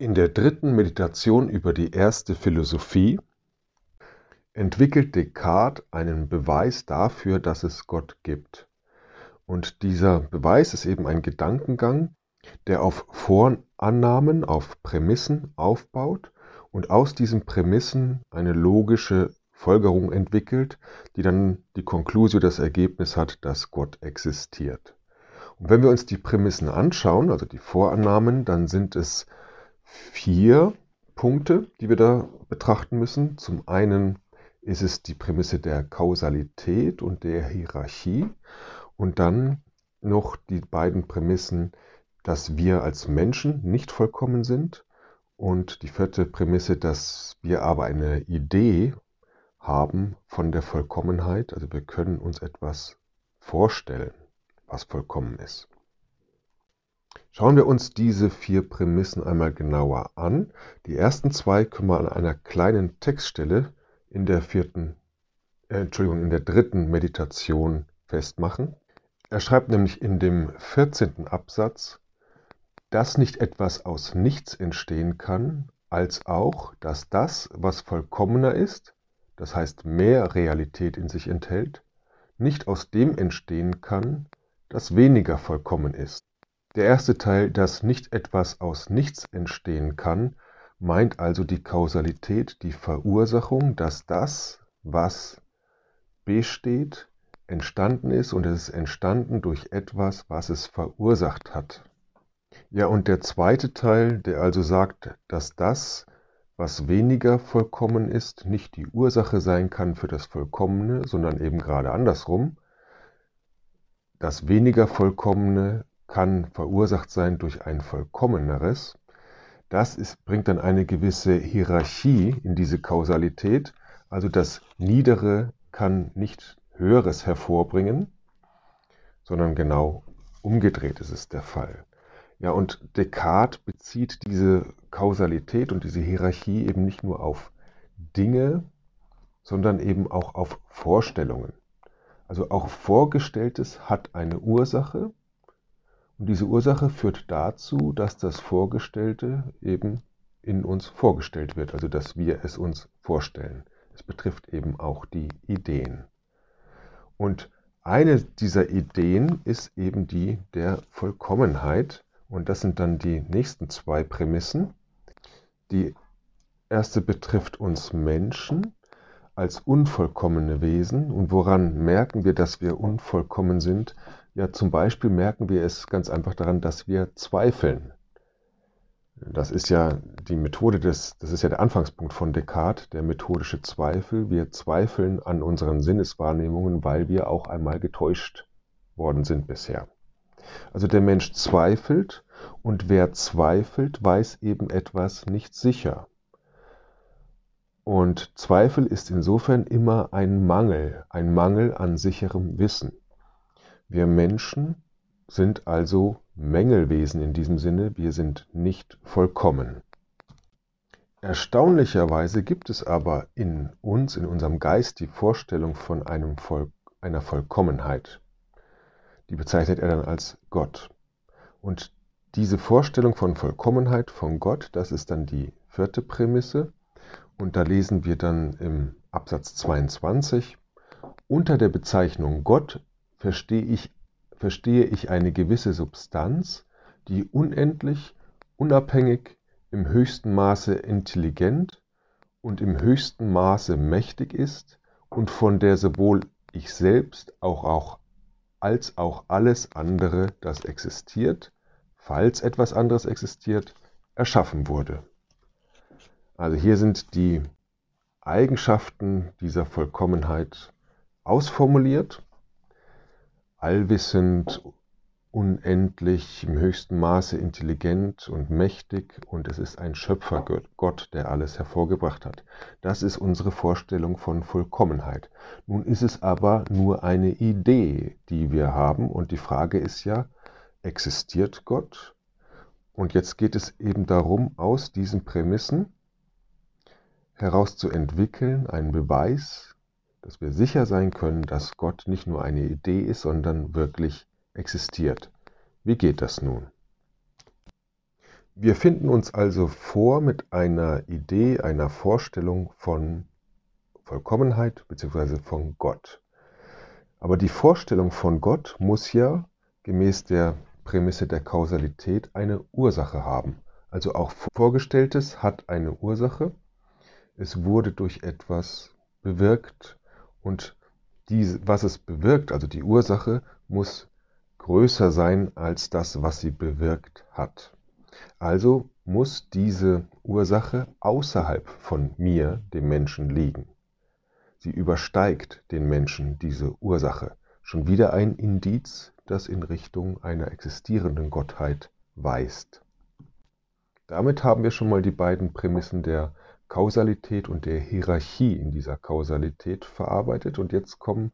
In der dritten Meditation über die erste Philosophie entwickelt Descartes einen Beweis dafür, dass es Gott gibt. Und dieser Beweis ist eben ein Gedankengang, der auf Vorannahmen, auf Prämissen aufbaut und aus diesen Prämissen eine logische Folgerung entwickelt, die dann die Konklusio, das Ergebnis hat, dass Gott existiert. Und wenn wir uns die Prämissen anschauen, also die Vorannahmen, dann sind es vier Punkte, die wir da betrachten müssen. Zum einen ist es die Prämisse der Kausalität und der Hierarchie und dann noch die beiden Prämissen, dass wir als Menschen nicht vollkommen sind und die vierte Prämisse, dass wir aber eine Idee haben von der Vollkommenheit, also wir können uns etwas vorstellen, was vollkommen ist. Schauen wir uns diese vier Prämissen einmal genauer an. Die ersten zwei können wir an einer kleinen Textstelle in der vierten, äh, Entschuldigung, in der dritten Meditation festmachen. Er schreibt nämlich in dem 14. Absatz, dass nicht etwas aus nichts entstehen kann, als auch, dass das, was vollkommener ist, das heißt mehr Realität in sich enthält, nicht aus dem entstehen kann, das weniger vollkommen ist. Der erste Teil, dass nicht etwas aus nichts entstehen kann, meint also die Kausalität, die Verursachung, dass das, was besteht, entstanden ist und es ist entstanden durch etwas, was es verursacht hat. Ja, und der zweite Teil, der also sagt, dass das, was weniger vollkommen ist, nicht die Ursache sein kann für das Vollkommene, sondern eben gerade andersrum. Das weniger Vollkommene kann verursacht sein durch ein vollkommeneres. Das ist, bringt dann eine gewisse Hierarchie in diese Kausalität. Also das Niedere kann nicht Höheres hervorbringen, sondern genau umgedreht ist es der Fall. Ja, und Descartes bezieht diese Kausalität und diese Hierarchie eben nicht nur auf Dinge, sondern eben auch auf Vorstellungen. Also auch Vorgestelltes hat eine Ursache und diese Ursache führt dazu, dass das Vorgestellte eben in uns vorgestellt wird, also dass wir es uns vorstellen. Es betrifft eben auch die Ideen. Und eine dieser Ideen ist eben die der Vollkommenheit. Und das sind dann die nächsten zwei Prämissen. Die erste betrifft uns Menschen als unvollkommene Wesen. Und woran merken wir, dass wir unvollkommen sind? Ja, zum Beispiel merken wir es ganz einfach daran, dass wir zweifeln. Das ist ja die Methode des, das ist ja der Anfangspunkt von Descartes, der methodische Zweifel. Wir zweifeln an unseren Sinneswahrnehmungen, weil wir auch einmal getäuscht worden sind bisher. Also der Mensch zweifelt und wer zweifelt, weiß eben etwas nicht sicher. Und Zweifel ist insofern immer ein Mangel, ein Mangel an sicherem Wissen. Wir Menschen sind also Mängelwesen in diesem Sinne, wir sind nicht vollkommen. Erstaunlicherweise gibt es aber in uns, in unserem Geist, die Vorstellung von einem Voll, einer Vollkommenheit. Die bezeichnet er dann als Gott. Und diese Vorstellung von Vollkommenheit, von Gott, das ist dann die vierte Prämisse. Und da lesen wir dann im Absatz 22, unter der Bezeichnung Gott verstehe ich, verstehe ich eine gewisse Substanz, die unendlich, unabhängig, im höchsten Maße intelligent und im höchsten Maße mächtig ist und von der sowohl ich selbst auch, auch als auch alles andere, das existiert, falls etwas anderes existiert, erschaffen wurde. Also hier sind die Eigenschaften dieser Vollkommenheit ausformuliert allwissend, unendlich, im höchsten Maße intelligent und mächtig und es ist ein Schöpfergott, der alles hervorgebracht hat. Das ist unsere Vorstellung von Vollkommenheit. Nun ist es aber nur eine Idee, die wir haben und die Frage ist ja, existiert Gott? Und jetzt geht es eben darum, aus diesen Prämissen heraus zu entwickeln, einen Beweis, dass wir sicher sein können, dass Gott nicht nur eine Idee ist, sondern wirklich existiert. Wie geht das nun? Wir finden uns also vor mit einer Idee, einer Vorstellung von Vollkommenheit bzw. von Gott. Aber die Vorstellung von Gott muss ja gemäß der Prämisse der Kausalität eine Ursache haben. Also auch Vorgestelltes hat eine Ursache. Es wurde durch etwas bewirkt und die, was es bewirkt, also die Ursache, muss größer sein als das, was sie bewirkt hat. Also muss diese Ursache außerhalb von mir, dem Menschen, liegen. Sie übersteigt den Menschen diese Ursache. Schon wieder ein Indiz, das in Richtung einer existierenden Gottheit weist. Damit haben wir schon mal die beiden Prämissen der Kausalität und der Hierarchie in dieser Kausalität verarbeitet. Und jetzt kommen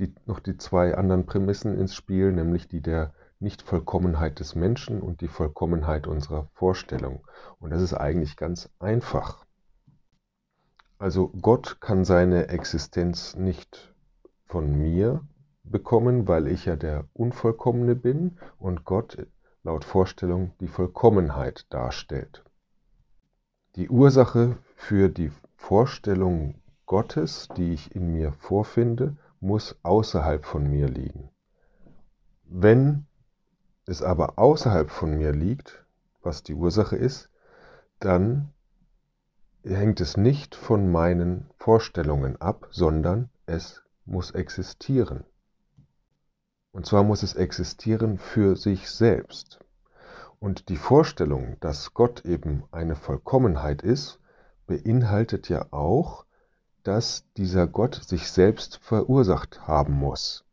die, noch die zwei anderen Prämissen ins Spiel, nämlich die der Nichtvollkommenheit des Menschen und die Vollkommenheit unserer Vorstellung. Und das ist eigentlich ganz einfach. Also Gott kann seine Existenz nicht von mir bekommen, weil ich ja der Unvollkommene bin und Gott laut Vorstellung die Vollkommenheit darstellt. Die Ursache für die Vorstellung Gottes, die ich in mir vorfinde, muss außerhalb von mir liegen. Wenn es aber außerhalb von mir liegt, was die Ursache ist, dann hängt es nicht von meinen Vorstellungen ab, sondern es muss existieren. Und zwar muss es existieren für sich selbst. Und die Vorstellung, dass Gott eben eine Vollkommenheit ist, beinhaltet ja auch, dass dieser Gott sich selbst verursacht haben muss.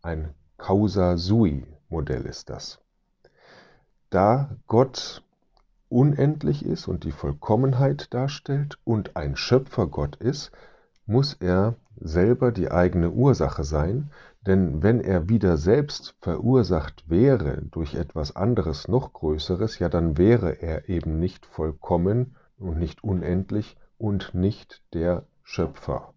Ein Causa sui Modell ist das. Da Gott unendlich ist und die Vollkommenheit darstellt und ein Schöpfergott ist, muss er selber die eigene Ursache sein, denn wenn er wieder selbst verursacht wäre durch etwas anderes noch Größeres, ja dann wäre er eben nicht vollkommen und nicht unendlich und nicht der Schöpfer.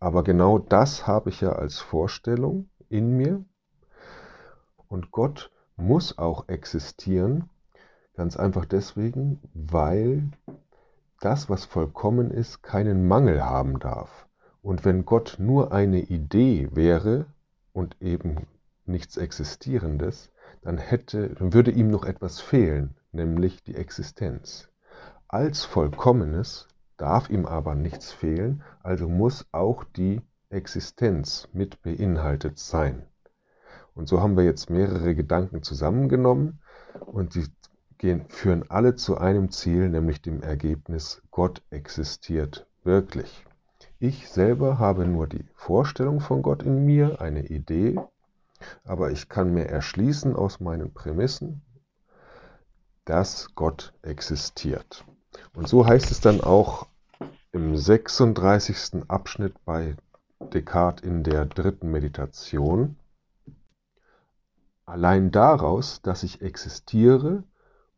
Aber genau das habe ich ja als Vorstellung in mir und Gott muss auch existieren, ganz einfach deswegen, weil das, was vollkommen ist, keinen Mangel haben darf. Und wenn Gott nur eine Idee wäre und eben nichts Existierendes, dann, hätte, dann würde ihm noch etwas fehlen, nämlich die Existenz. Als Vollkommenes darf ihm aber nichts fehlen, also muss auch die Existenz mit beinhaltet sein. Und so haben wir jetzt mehrere Gedanken zusammengenommen und die gehen, führen alle zu einem Ziel, nämlich dem Ergebnis, Gott existiert wirklich. Ich selber habe nur die Vorstellung von Gott in mir, eine Idee, aber ich kann mir erschließen aus meinen Prämissen, dass Gott existiert. Und so heißt es dann auch im 36. Abschnitt bei Descartes in der dritten Meditation. Allein daraus, dass ich existiere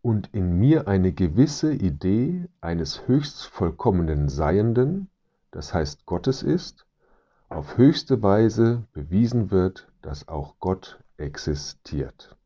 und in mir eine gewisse Idee eines höchst vollkommenen Seienden, das heißt Gottes ist, auf höchste Weise bewiesen wird, dass auch Gott existiert.